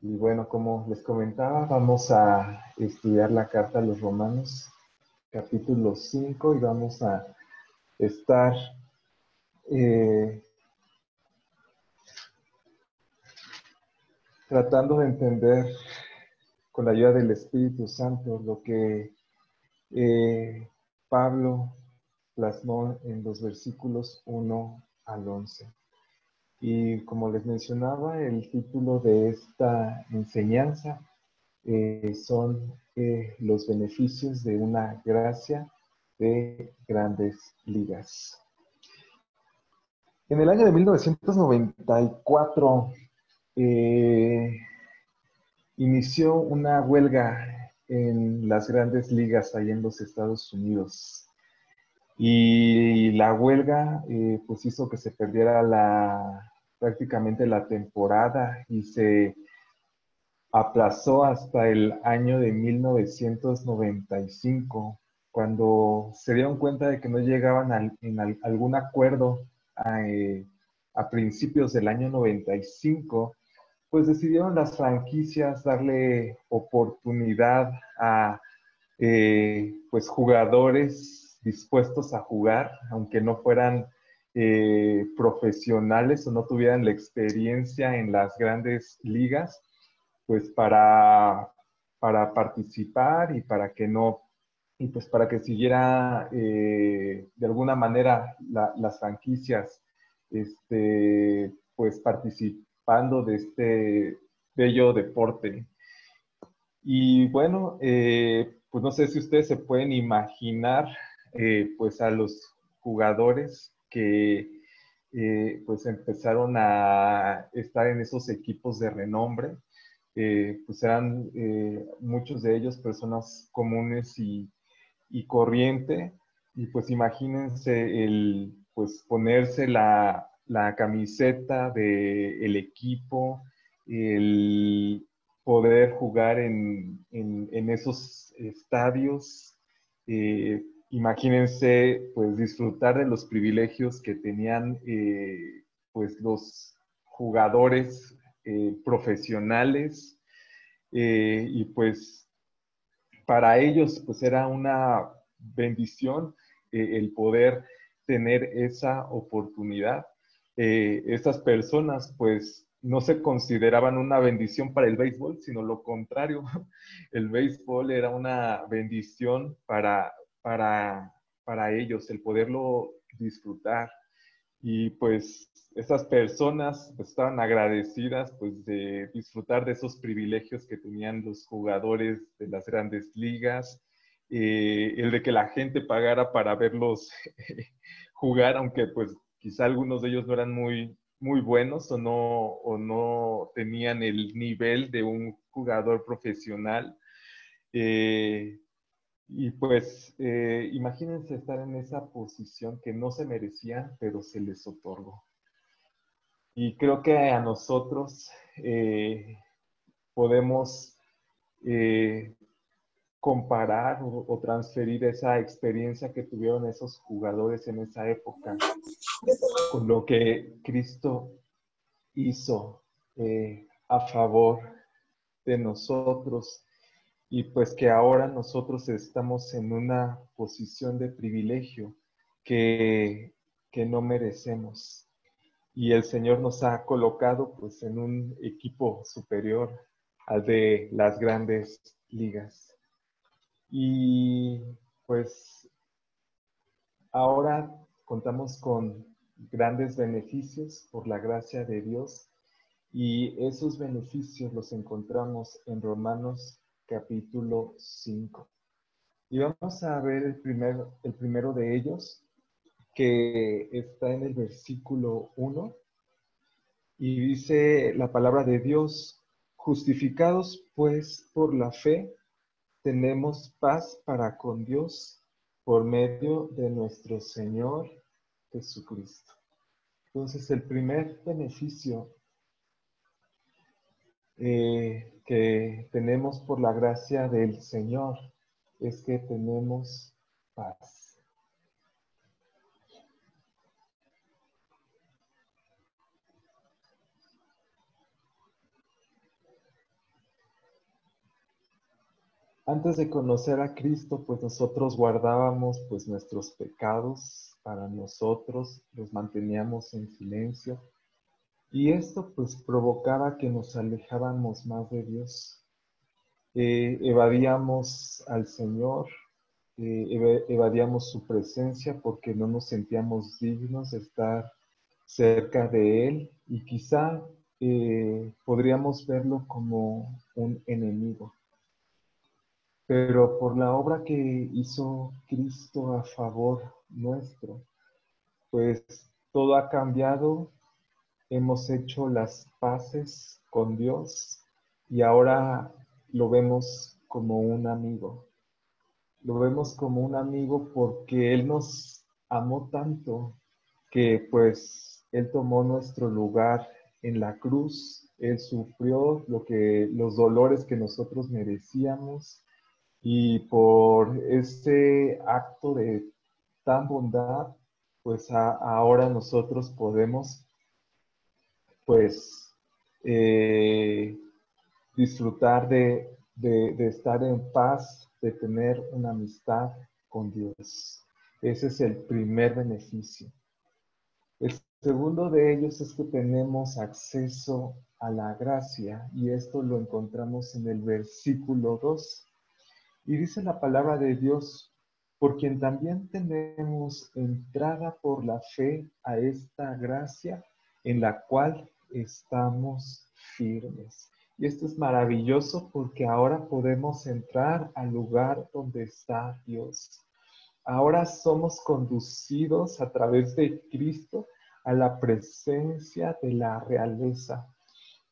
Y bueno, como les comentaba, vamos a estudiar la carta a los romanos, capítulo 5, y vamos a estar eh, tratando de entender con la ayuda del Espíritu Santo lo que eh, Pablo plasmó en los versículos 1 al 11. Y como les mencionaba, el título de esta enseñanza eh, son eh, los beneficios de una gracia de grandes ligas. En el año de 1994 eh, inició una huelga en las grandes ligas ahí en los Estados Unidos. Y la huelga pues hizo que se perdiera la prácticamente la temporada y se aplazó hasta el año de 1995, cuando se dieron cuenta de que no llegaban a, en algún acuerdo eh, a, principios del año 95, pues decidieron las franquicias darle oportunidad a eh, pues jugadores dispuestos a jugar, aunque no fueran eh, profesionales o no tuvieran la experiencia en las grandes ligas, pues para, para participar y para que no, y pues para que siguiera eh, de alguna manera las franquicias, este, pues participando de este bello deporte. Y bueno, eh, pues no sé si ustedes se pueden imaginar, pues a los jugadores que eh, pues empezaron a estar en esos equipos de renombre. Eh, pues eran eh, muchos de ellos personas comunes y, y, corriente. Y pues imagínense el pues ponerse la, la camiseta del el equipo, el poder jugar en, en esos estadios, imagínense pues disfrutar de los privilegios que tenían eh, pues los jugadores eh, profesionales eh, y pues para ellos pues era una bendición el poder tener esa oportunidad. estas personas pues no se consideraban una bendición para el béisbol, sino lo contrario. El béisbol era una bendición para para, para ellos, el poderlo disfrutar. Y pues esas personas pues, estaban agradecidas pues de disfrutar de esos privilegios que tenían los jugadores de las grandes ligas, eh, el de que la gente pagara para verlos jugar, aunque pues quizá algunos de ellos no eran muy, muy buenos o no, o no tenían el nivel de un jugador profesional. Eh, y pues eh, imagínense estar en esa posición que no se merecían, pero se les otorgó. Y creo que a nosotros eh, podemos eh, comparar o, transferir esa experiencia que tuvieron esos jugadores en esa época con lo que Cristo hizo a favor de nosotros y pues que ahora nosotros estamos en una posición de privilegio que, no merecemos. Y el Señor nos ha colocado pues en un equipo superior al de las grandes ligas. Y pues ahora contamos con grandes beneficios por la gracia de Dios y esos beneficios los encontramos en Romanos capítulo 5. Y vamos a ver el, primer, el primero de ellos, que está en el versículo 1. Y dice la palabra de Dios, justificados pues por la fe, tenemos paz para con Dios por medio de nuestro Señor Jesucristo. Entonces, el primer beneficio eh, que tenemos por la gracia del Señor es que tenemos paz. Antes de conocer a Cristo, pues nosotros guardábamos pues nuestros pecados para nosotros, los manteníamos en silencio y esto pues provocaba que nos alejábamos más de Dios. Eh, evadíamos al Señor, eh, evadíamos su presencia porque no nos sentíamos dignos de estar cerca de Él y quizá eh, podríamos verlo como un enemigo. Pero por la obra que hizo Cristo a favor nuestro, pues todo ha cambiado, hemos hecho las paces con Dios y ahora lo vemos como un amigo. Lo vemos como un amigo porque Él nos amó tanto que pues Él tomó nuestro lugar en la cruz, Él sufrió lo que, los dolores que nosotros merecíamos y por ese acto de tan bondad, pues ahora nosotros podemos pues eh, disfrutar de, de, estar en paz, de tener una amistad con Dios. Ese es el primer beneficio. El segundo de ellos es que tenemos acceso a la gracia y esto lo encontramos en el versículo 2. Y dice la palabra de Dios, por quien también tenemos entrada por la fe a esta gracia en la cual estamos firmes. Y esto es maravilloso porque ahora podemos entrar al lugar donde está Dios. Ahora somos conducidos a través de Cristo a la presencia de la realeza.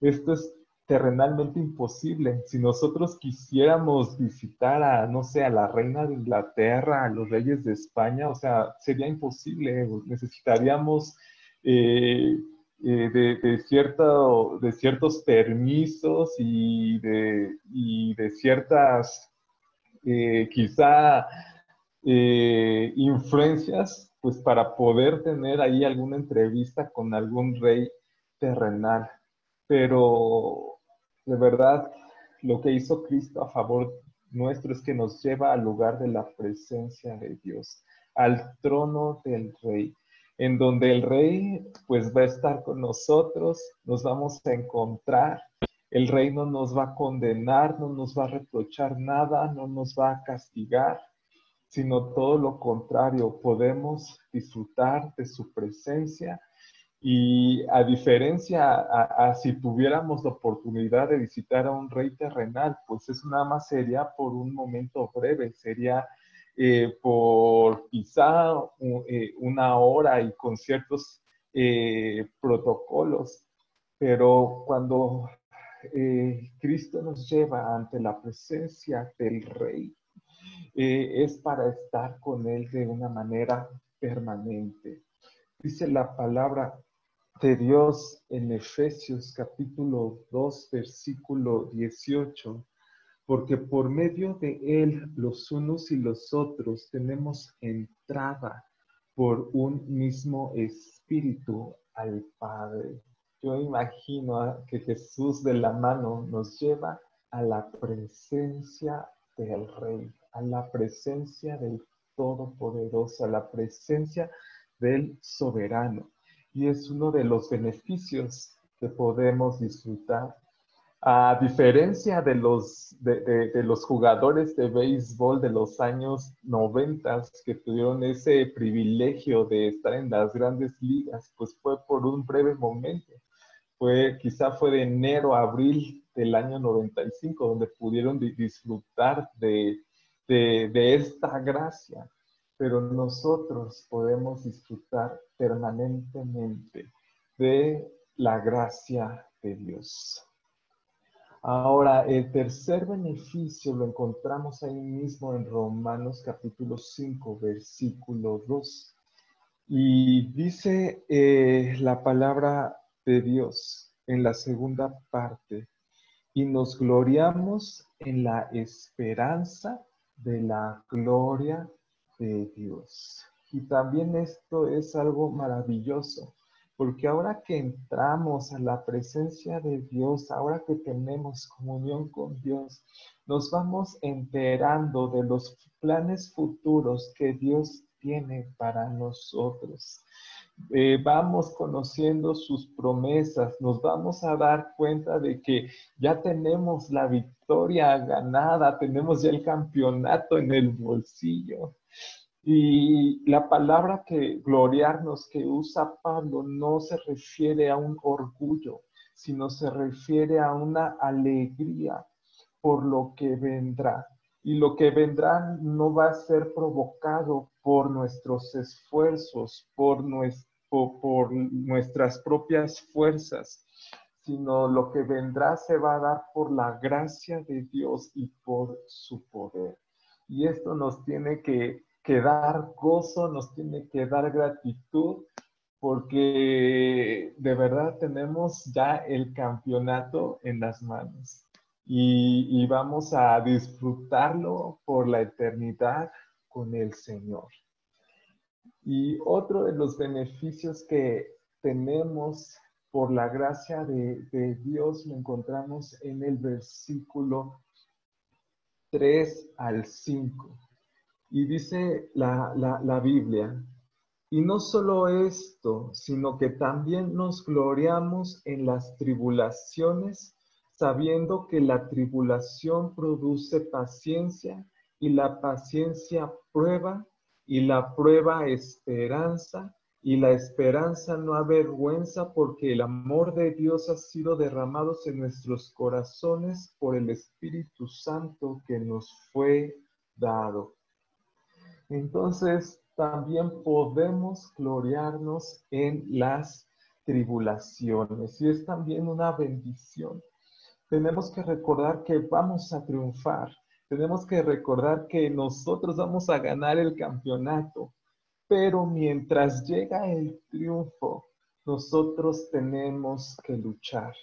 Esto es terrenalmente imposible. Si nosotros quisiéramos visitar a, no sé, a la reina de Inglaterra, a los reyes de España, o sea, sería imposible. Necesitaríamos eh, eh, de, cierto, de ciertos permisos y de, de ciertas, eh, quizá, eh, influencias, pues para poder tener ahí alguna entrevista con algún rey terrenal. Pero de verdad, lo que hizo Cristo a favor nuestro es que nos lleva al lugar de la presencia de Dios, al trono del rey en donde el rey pues va a estar con nosotros, nos vamos a encontrar, el rey no nos va a condenar, no nos va a reprochar nada, no nos va a castigar, sino todo lo contrario, podemos disfrutar de su presencia. Y a diferencia a, si tuviéramos la oportunidad de visitar a un rey terrenal, pues eso nada más sería por un momento breve, sería eh, por quizá eh, una hora y con ciertos eh, protocolos, pero cuando Cristo nos lleva ante la presencia del Rey, es para estar con Él de una manera permanente. Dice la palabra de Dios en Efesios capítulo 2, versículo 18 porque por medio de Él los unos y los otros tenemos entrada por un mismo espíritu al Padre. Yo imagino que Jesús de la mano nos lleva a la presencia del Rey, a la presencia del Todopoderoso, a la presencia del Soberano. Y es uno de los beneficios que podemos disfrutar a diferencia de los, de, los jugadores de béisbol de los años 90 que tuvieron ese privilegio de estar en las grandes ligas, pues fue por un breve momento. Fue, quizá fue de enero a abril del año 95 donde pudieron disfrutar de, de esta gracia. Pero nosotros podemos disfrutar permanentemente de la gracia de Dios. Ahora, el tercer beneficio lo encontramos ahí mismo en Romanos capítulo 5, versículo 2. Y dice eh, la palabra de Dios en la segunda parte, y nos gloriamos en la esperanza de la gloria de Dios. Y también esto es algo maravilloso, porque ahora que entramos a la presencia de Dios, ahora que tenemos comunión con Dios, nos vamos enterando de los planes futuros que Dios tiene para nosotros. Eh, vamos conociendo sus promesas, nos vamos a dar cuenta de que ya tenemos la victoria ganada, tenemos ya el campeonato en el bolsillo. Y la palabra que gloriarnos que usa Pablo no se refiere a un orgullo, sino se refiere a una alegría por lo que vendrá. Y lo que vendrá no va a ser provocado por nuestros esfuerzos, por, por nuestras propias fuerzas, sino lo que vendrá se va a dar por la gracia de Dios y por su poder. Y esto nos tiene que que dar gozo, nos tiene que dar gratitud, porque de verdad tenemos ya el campeonato en las manos y, vamos a disfrutarlo por la eternidad con el Señor. Y otro de los beneficios que tenemos por la gracia de, de, Dios lo encontramos en el versículo 3 al 5. Y dice la, la, Biblia, y no solo esto, sino que también nos gloriamos en las tribulaciones, sabiendo que la tribulación produce paciencia y la paciencia prueba y la prueba esperanza y la esperanza no avergüenza porque el amor de Dios ha sido derramado en nuestros corazones por el Espíritu Santo que nos fue dado. Entonces, también podemos gloriarnos en las tribulaciones y es también una bendición. Tenemos que recordar que vamos a triunfar. Tenemos que recordar que nosotros vamos a ganar el campeonato. Pero mientras llega el triunfo, nosotros tenemos que luchar.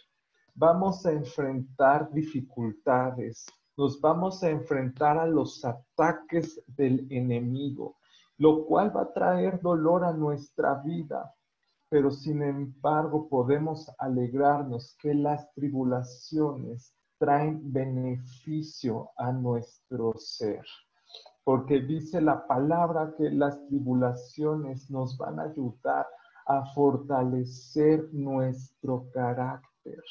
Vamos a enfrentar dificultades, nos vamos a enfrentar a los ataques del enemigo, lo cual va a traer dolor a nuestra vida. Pero sin embargo podemos alegrarnos que las tribulaciones traen beneficio a nuestro ser. Porque dice la palabra que las tribulaciones nos van a ayudar a fortalecer nuestro carácter.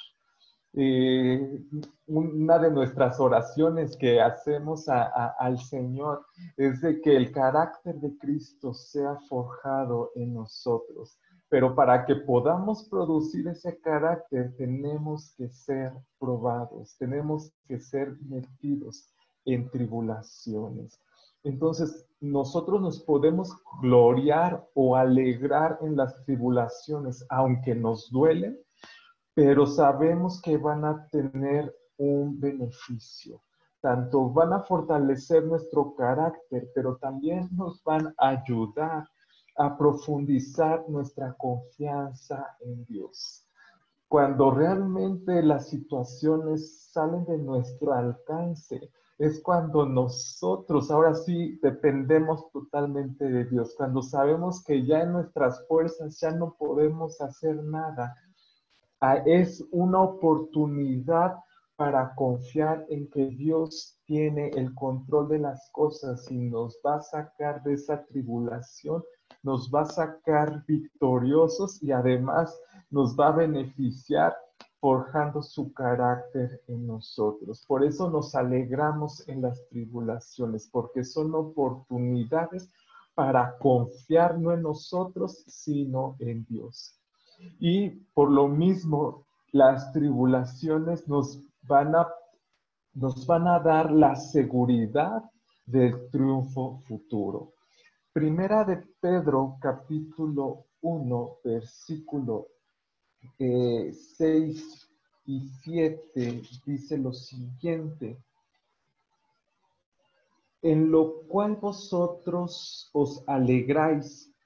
Eh, una de nuestras oraciones que hacemos al Señor es de que el carácter de Cristo sea forjado en nosotros. Pero para que podamos producir ese carácter tenemos que ser probados, tenemos que ser metidos en tribulaciones. Entonces, nosotros nos podemos gloriar o alegrar en las tribulaciones, aunque nos duelen, pero sabemos que van a tener un beneficio. Tanto van a fortalecer nuestro carácter, pero también nos van a ayudar a profundizar nuestra confianza en Dios. Cuando realmente las situaciones salen de nuestro alcance, es cuando nosotros ahora sí dependemos totalmente de Dios, cuando sabemos que ya en nuestras fuerzas ya no podemos hacer nada, es una oportunidad para confiar en que Dios tiene el control de las cosas y nos va a sacar de esa tribulación, nos va a sacar victoriosos y además nos va a beneficiar forjando su carácter en nosotros. Por eso nos alegramos en las tribulaciones, porque son oportunidades para confiar no en nosotros, sino en Dios. Y por lo mismo, las tribulaciones nos van a, nos van a dar la seguridad del triunfo futuro. Primera de Pedro, capítulo 1, versículo 6 eh, y 7, dice lo siguiente en lo cual vosotros os alegráis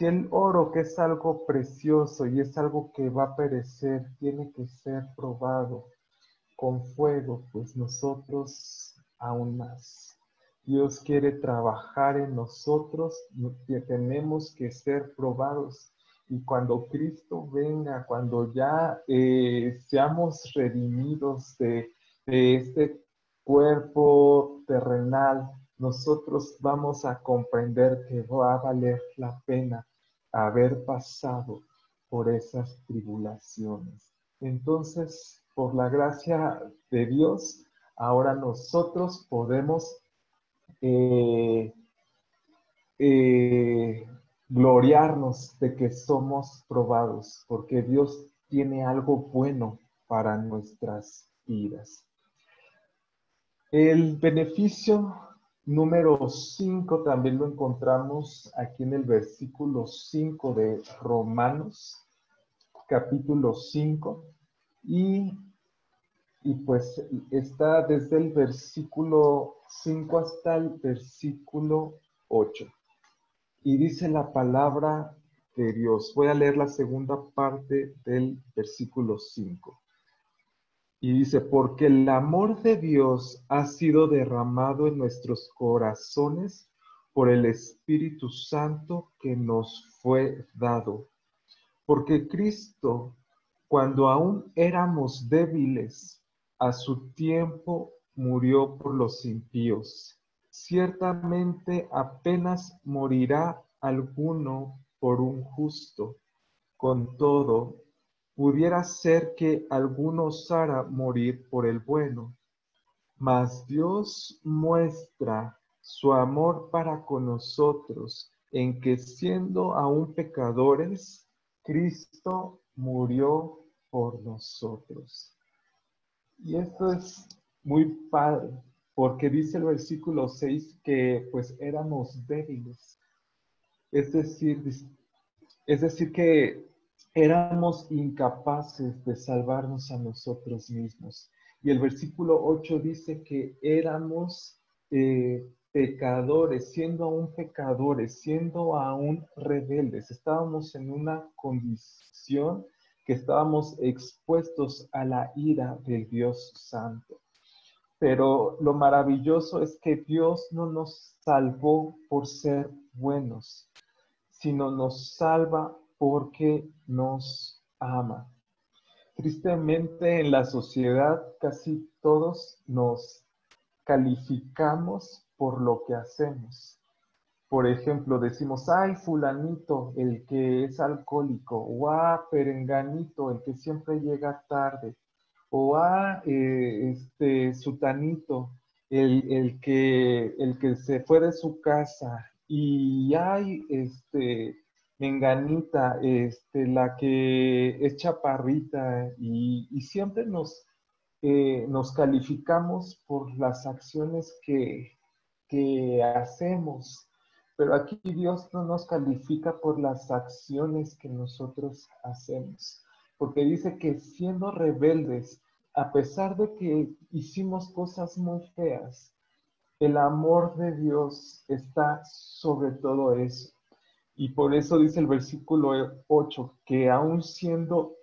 Si el oro, que es algo precioso y es algo que va a perecer, tiene que ser probado con fuego, pues nosotros aún más. Dios quiere trabajar en nosotros, tenemos que ser probados. Y cuando Cristo venga, cuando ya eh, seamos redimidos de este cuerpo terrenal, nosotros vamos a comprender que va a valer la pena haber pasado por esas tribulaciones. Entonces, por la gracia de Dios, ahora nosotros podemos eh, eh, gloriarnos de que somos probados, porque Dios tiene algo bueno para nuestras vidas. El beneficio número 5 también lo encontramos aquí en el versículo 5 de Romanos, capítulo 5, y y pues está desde el versículo 5 hasta el versículo 8. Y dice la palabra de Dios. Voy a leer la segunda parte del versículo 5. Y dice, porque el amor de Dios ha sido derramado en nuestros corazones por el Espíritu Santo que nos fue dado. Porque Cristo, cuando aún éramos débiles, a su tiempo murió por los impíos. Ciertamente apenas morirá alguno por un justo. Con todo, pudiera ser que alguno osara morir por el bueno. Mas Dios muestra su amor para con nosotros en que siendo aún pecadores, Cristo murió por nosotros. Y esto es muy padre, porque dice el versículo 6 que pues éramos débiles. Es decir, es decir que éramos incapaces de salvarnos a nosotros mismos. Y el versículo 8 dice que éramos eh, pecadores, siendo aún pecadores, siendo aún rebeldes. Estábamos en una condición que estábamos expuestos a la ira del Dios Santo. Pero lo maravilloso es que Dios no nos salvó por ser buenos, sino nos salva porque nos ama. Tristemente en la sociedad casi todos nos calificamos por lo que hacemos. Por ejemplo, decimos, ay, fulanito, el que es alcohólico, o ah, perenganito, el que siempre llega tarde, o ah, eh, este, sutanito, el, el, que, el que se fue de su casa, y ay, este, menganita, este, la que es chaparrita, y, siempre nos, eh, nos calificamos por las acciones que, que hacemos. Pero aquí Dios no nos califica por las acciones que nosotros hacemos, porque dice que siendo rebeldes, a pesar de que hicimos cosas muy feas, el amor de Dios está sobre todo eso. Y por eso dice el versículo 8, que aún siendo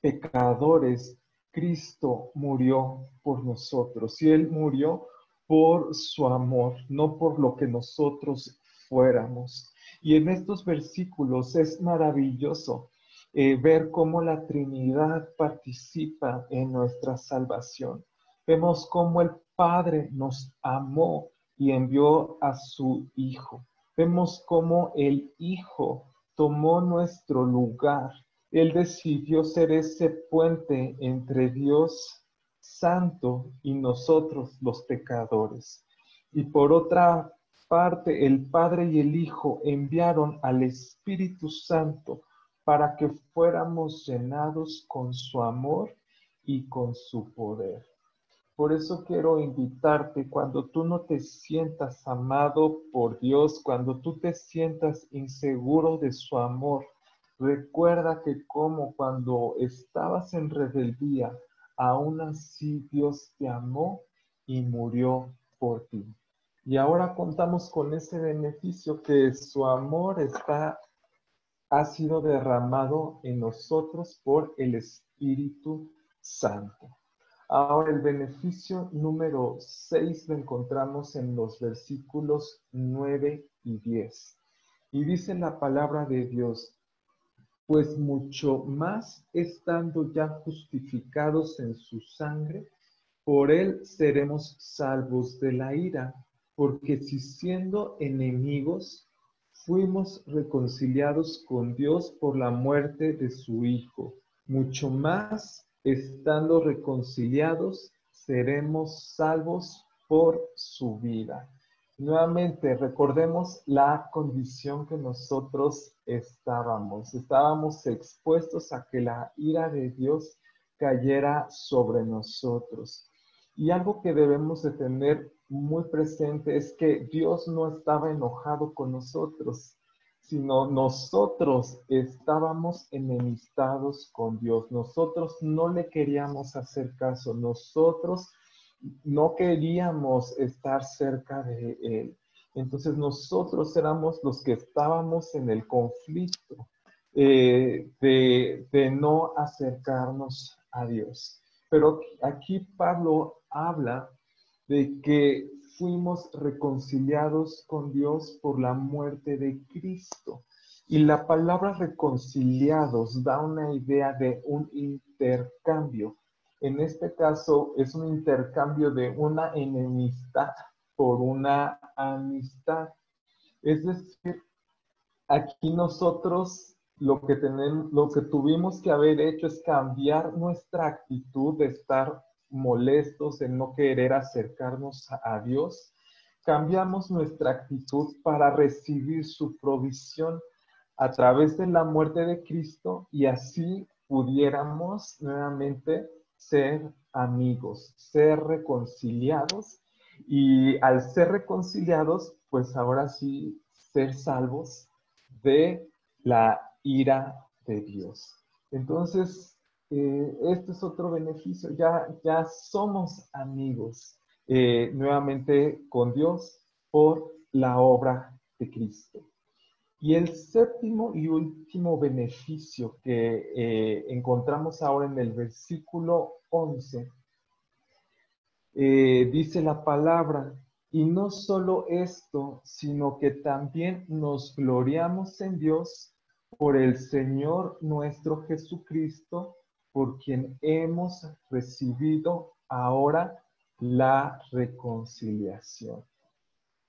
pecadores, Cristo murió por nosotros. Y Él murió por su amor, no por lo que nosotros fuéramos. Y en estos versículos es maravilloso eh, ver cómo la Trinidad participa en nuestra salvación. Vemos cómo el Padre nos amó y envió a su Hijo. Vemos cómo el Hijo tomó nuestro lugar. Él decidió ser ese puente entre Dios Santo y nosotros los pecadores. Y por otra parte el Padre y el Hijo enviaron al Espíritu Santo para que fuéramos llenados con su amor y con su poder. Por eso quiero invitarte cuando tú no te sientas amado por Dios, cuando tú te sientas inseguro de su amor, Recuerda que como cuando estabas en rebeldía, aún así Dios te amó y murió por ti. Y ahora contamos con ese beneficio que su amor está ha sido derramado en nosotros por el Espíritu Santo. Ahora el beneficio número 6 lo encontramos en los versículos 9 y 10. Y dice la palabra de Dios, pues mucho más estando ya justificados en su sangre, por él seremos salvos de la ira, porque si siendo enemigos, fuimos reconciliados con Dios por la muerte de su Hijo, mucho más estando reconciliados, seremos salvos por su vida. Nuevamente, recordemos la condición que nosotros estábamos. Estábamos expuestos a que la ira de Dios cayera sobre nosotros. Y algo que debemos de tener muy presente es que Dios no estaba enojado con nosotros, sino nosotros estábamos enemistados con Dios. Nosotros no le queríamos hacer caso, nosotros no queríamos estar cerca de Él. Entonces nosotros éramos los que estábamos en el conflicto eh, de, de no acercarnos a Dios. Pero aquí Pablo habla de que fuimos reconciliados con Dios por la muerte de Cristo. Y la palabra reconciliados da una idea de un intercambio. En este caso es un intercambio de una enemistad por una amistad. Es decir, aquí nosotros lo que tenemos, lo que tuvimos que haber hecho es cambiar nuestra actitud de estar molestos, en no querer acercarnos a Dios, cambiamos nuestra actitud para recibir su provisión a través de la muerte de Cristo y así pudiéramos nuevamente ser amigos, ser reconciliados y al ser reconciliados, pues ahora sí ser salvos de la ira de Dios. Entonces, eh, este es otro beneficio, ya, ya somos amigos eh, nuevamente con Dios por la obra de Cristo. Y el séptimo y último beneficio que eh, encontramos ahora en el versículo 11, dice la palabra, y no solo esto, sino que también nos gloriamos en Dios por el Señor nuestro Jesucristo, por quien hemos recibido ahora la reconciliación.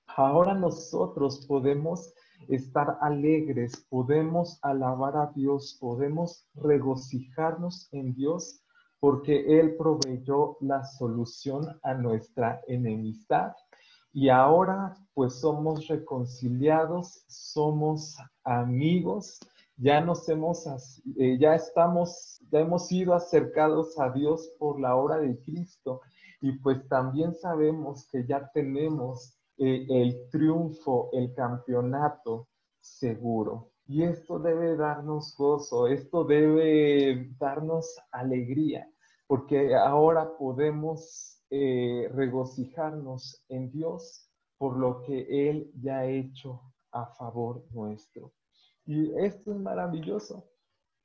Ahora nosotros podemos estar alegres, podemos alabar a Dios, podemos regocijarnos en Dios porque Él proveyó la solución a nuestra enemistad y ahora pues somos reconciliados, somos amigos ya nos hemos, eh, ya estamos, ya hemos sido acercados a Dios por la obra de Cristo y pues también sabemos que ya tenemos eh, el triunfo, el campeonato seguro. Y esto debe darnos gozo, esto debe darnos alegría, porque ahora podemos eh, regocijarnos en Dios por lo que Él ya ha hecho a favor nuestro. Y esto es maravilloso,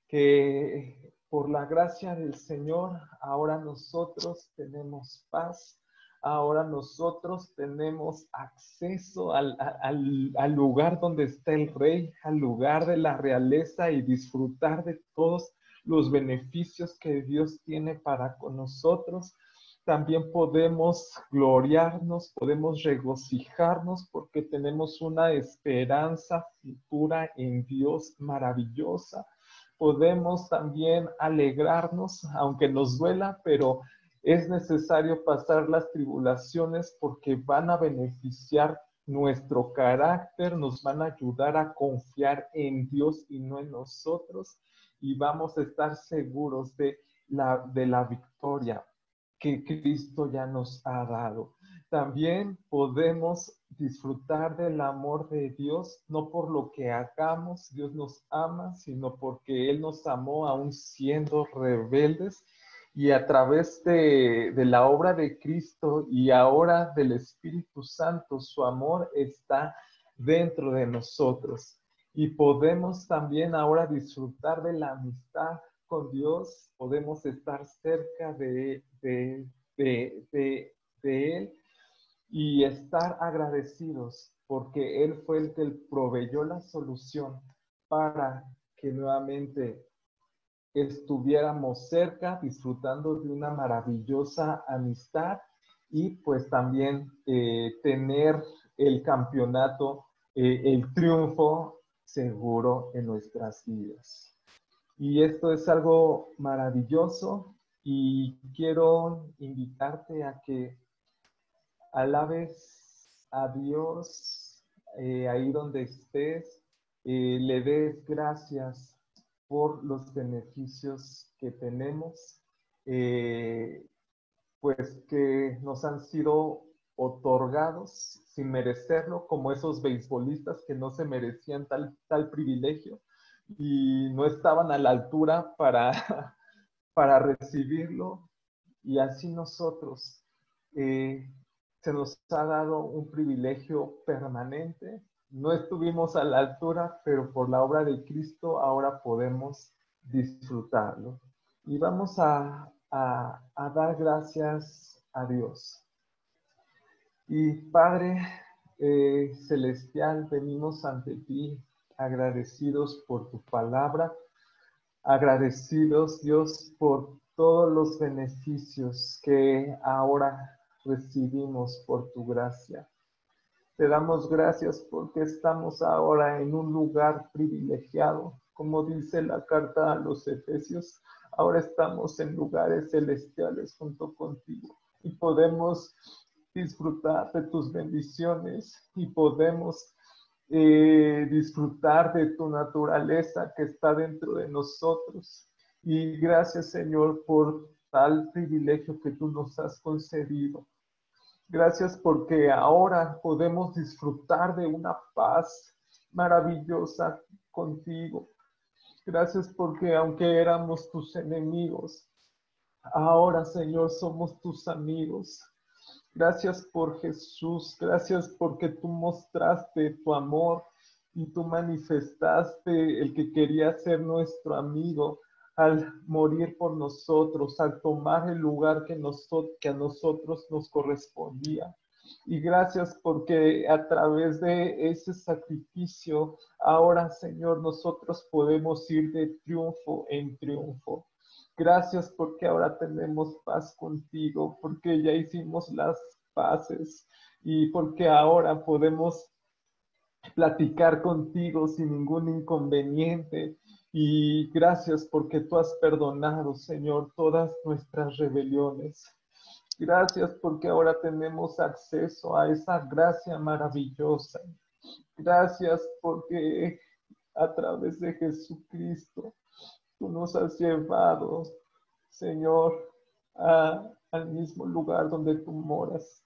que por la gracia del Señor ahora nosotros tenemos paz, ahora nosotros tenemos acceso al, al, lugar donde está el rey, al lugar de la realeza y disfrutar de todos los beneficios que Dios tiene para con nosotros también podemos gloriarnos, podemos regocijarnos porque tenemos una esperanza futura en Dios maravillosa. Podemos también alegrarnos, aunque nos duela, pero es necesario pasar las tribulaciones porque van a beneficiar nuestro carácter, nos van a ayudar a confiar en Dios y no en nosotros y vamos a estar seguros de la, de la victoria que Cristo ya nos ha dado. también podemos disfrutar del amor de Dios, no por lo que hagamos, Dios nos ama, sino porque Él nos amó aún siendo rebeldes y a través de, de, la obra de Cristo y ahora del Espíritu Santo, su amor está dentro de nosotros. Y podemos también ahora disfrutar de la amistad con Dios, podemos estar cerca de, de, de Él y estar agradecidos porque Él fue el que proveyó la solución para que nuevamente estuviéramos cerca, disfrutando de una maravillosa amistad y pues también eh, tener el campeonato, eh, el triunfo seguro en nuestras vidas. Y esto es algo maravilloso y quiero invitarte a que alabes a Dios eh, ahí donde estés, eh, le des gracias por los beneficios que tenemos, eh, pues que nos han sido otorgados sin merecerlo, como esos beisbolistas que no se merecían tal, tal privilegio y no estaban a la altura para, para recibirlo. Y así nosotros, se nos ha dado un privilegio permanente. No estuvimos a la altura, pero por la obra de Cristo ahora podemos disfrutarlo. Y vamos a, dar gracias a Dios. Y Padre eh, Celestial, venimos ante ti agradecidos por tu palabra, agradecidos Dios por todos los beneficios que ahora recibimos por tu gracia. Te damos gracias porque estamos ahora en un lugar privilegiado, como dice la carta a los Efesios. Ahora estamos en lugares celestiales junto contigo y podemos disfrutar de tus bendiciones y podemos eh, disfrutar de tu naturaleza que está dentro de nosotros. Y gracias Señor por tal privilegio que tú nos has concedido. Gracias porque ahora podemos disfrutar de una paz maravillosa contigo. Gracias porque aunque éramos tus enemigos, ahora Señor somos tus amigos. Gracias por Jesús, gracias porque tú mostraste tu amor y tú manifestaste el que quería ser nuestro amigo al morir por nosotros, al tomar el lugar que, a nosotros nos correspondía. Y gracias porque a través de ese sacrificio, ahora Señor, nosotros podemos ir de triunfo en triunfo. Gracias porque ahora tenemos paz contigo, porque ya hicimos las paces y porque ahora podemos platicar contigo sin ningún inconveniente y gracias porque tú has perdonado, Señor, todas nuestras rebeliones. Gracias porque ahora tenemos acceso a esa gracia maravillosa. Gracias porque a través de Jesucristo tú nos has llevado, Señor, al mismo lugar donde tú moras.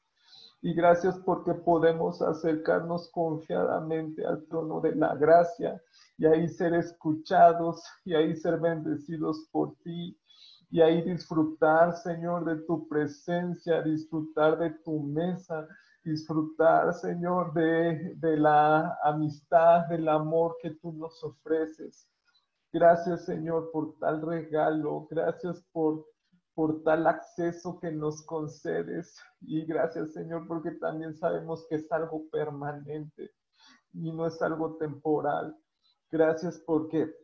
Y gracias porque podemos acercarnos confiadamente al trono de la gracia y ahí ser escuchados y ahí ser bendecidos por ti y ahí disfrutar, Señor, de tu presencia, disfrutar de tu mesa, disfrutar, Señor, de, la amistad, del amor que tú nos ofreces. Gracias, Señor, por tal regalo. Gracias por, por tal acceso que nos concedes. Y gracias, Señor, porque también sabemos que es algo permanente y no es algo temporal. Gracias porque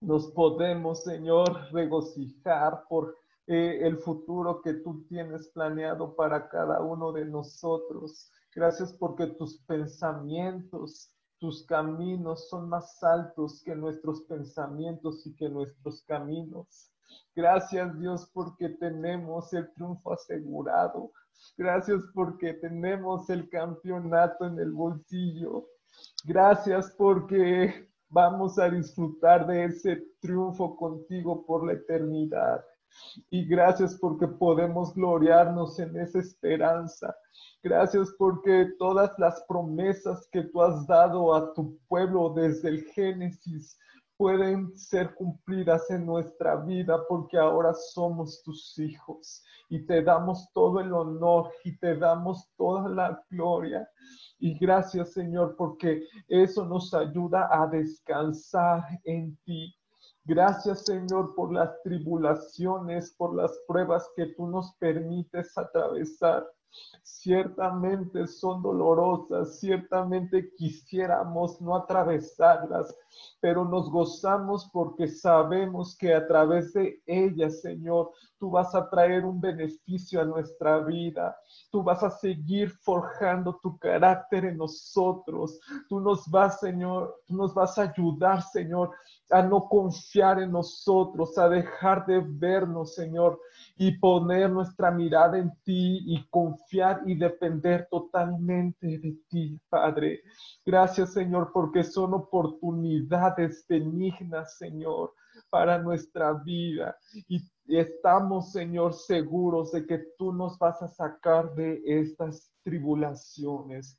nos podemos, Señor, regocijar por eh, el futuro que tú tienes planeado para cada uno de nosotros. Gracias porque tus pensamientos, tus caminos son más altos que nuestros pensamientos y que nuestros caminos. Gracias Dios porque tenemos el triunfo asegurado. Gracias porque tenemos el campeonato en el bolsillo. Gracias porque vamos a disfrutar de ese triunfo contigo por la eternidad. Y gracias porque podemos gloriarnos en esa esperanza. Gracias porque todas las promesas que tú has dado a tu pueblo desde el Génesis pueden ser cumplidas en nuestra vida porque ahora somos tus hijos y te damos todo el honor y te damos toda la gloria. Y gracias Señor porque eso nos ayuda a descansar en ti. Gracias Señor por las tribulaciones, por las pruebas que tú nos permites atravesar. Ciertamente son dolorosas, ciertamente quisiéramos no atravesarlas, pero nos gozamos porque sabemos que a través de ellas, Señor, tú vas a traer un beneficio a nuestra vida. Tú vas a seguir forjando tu carácter en nosotros. Tú nos vas, Señor, tú nos vas a ayudar, Señor, a no confiar en nosotros, a dejar de vernos, Señor, y poner nuestra mirada en ti y confiar y depender totalmente de ti, Padre. Gracias, Señor, porque son oportunidades benignas, Señor, para nuestra vida. Y estamos, Señor, seguros de que tú nos vas a sacar de estas tribulaciones.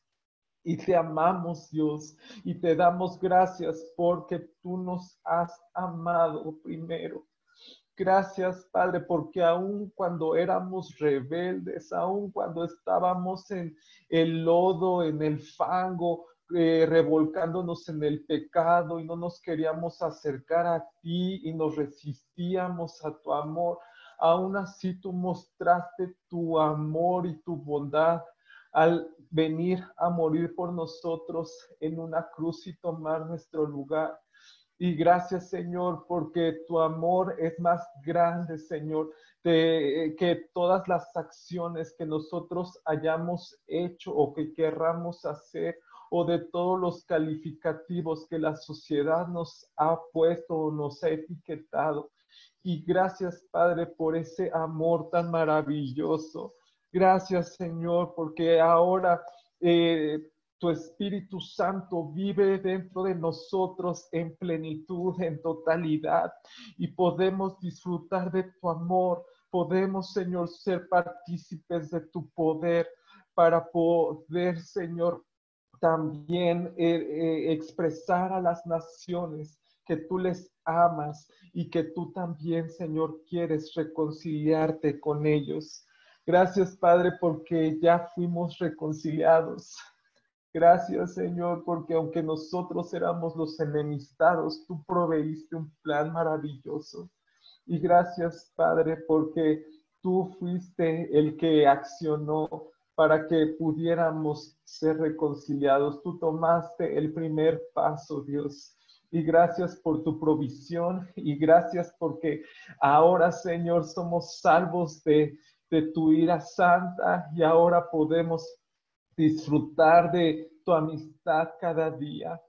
Y te amamos, Dios, y te damos gracias porque tú nos has amado primero. Gracias, Padre, porque aun cuando éramos rebeldes, aun cuando estábamos en el lodo, en el fango, eh, revolcándonos en el pecado y no nos queríamos acercar a ti y nos resistíamos a tu amor, aún así tú mostraste tu amor y tu bondad al venir a morir por nosotros en una cruz y tomar nuestro lugar. Y gracias, Señor, porque tu amor es más grande, Señor, de, que todas las acciones que nosotros hayamos hecho o que querramos hacer o de todos los calificativos que la sociedad nos ha puesto o nos ha etiquetado. Y gracias, Padre, por ese amor tan maravilloso. Gracias, Señor, porque ahora eh, tu Espíritu Santo vive dentro de nosotros en plenitud, en totalidad, y podemos disfrutar de tu amor, podemos, Señor, ser partícipes de tu poder para poder, Señor, también eh, eh, expresar a las naciones que tú les amas y que tú también, Señor, quieres reconciliarte con ellos. Gracias, Padre, porque ya fuimos reconciliados. Gracias, Señor, porque aunque nosotros éramos los enemistados, tú proveíste un plan maravilloso. Y gracias, Padre, porque tú fuiste el que accionó para que pudiéramos ser reconciliados. Tú tomaste el primer paso, Dios. Y gracias por tu provisión y gracias porque ahora, Señor, somos salvos de, de tu ira santa y ahora podemos disfrutar de tu amistad cada día.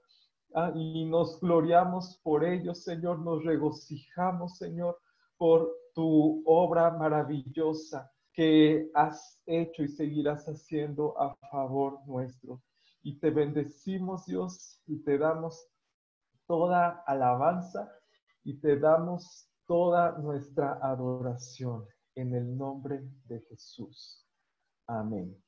Ah, y nos gloriamos por ello, Señor, nos regocijamos, Señor, por tu obra maravillosa que has hecho y seguirás haciendo a favor nuestro. Y te bendecimos, Dios, y te damos toda alabanza y te damos toda nuestra adoración en el nombre de Jesús. Amén.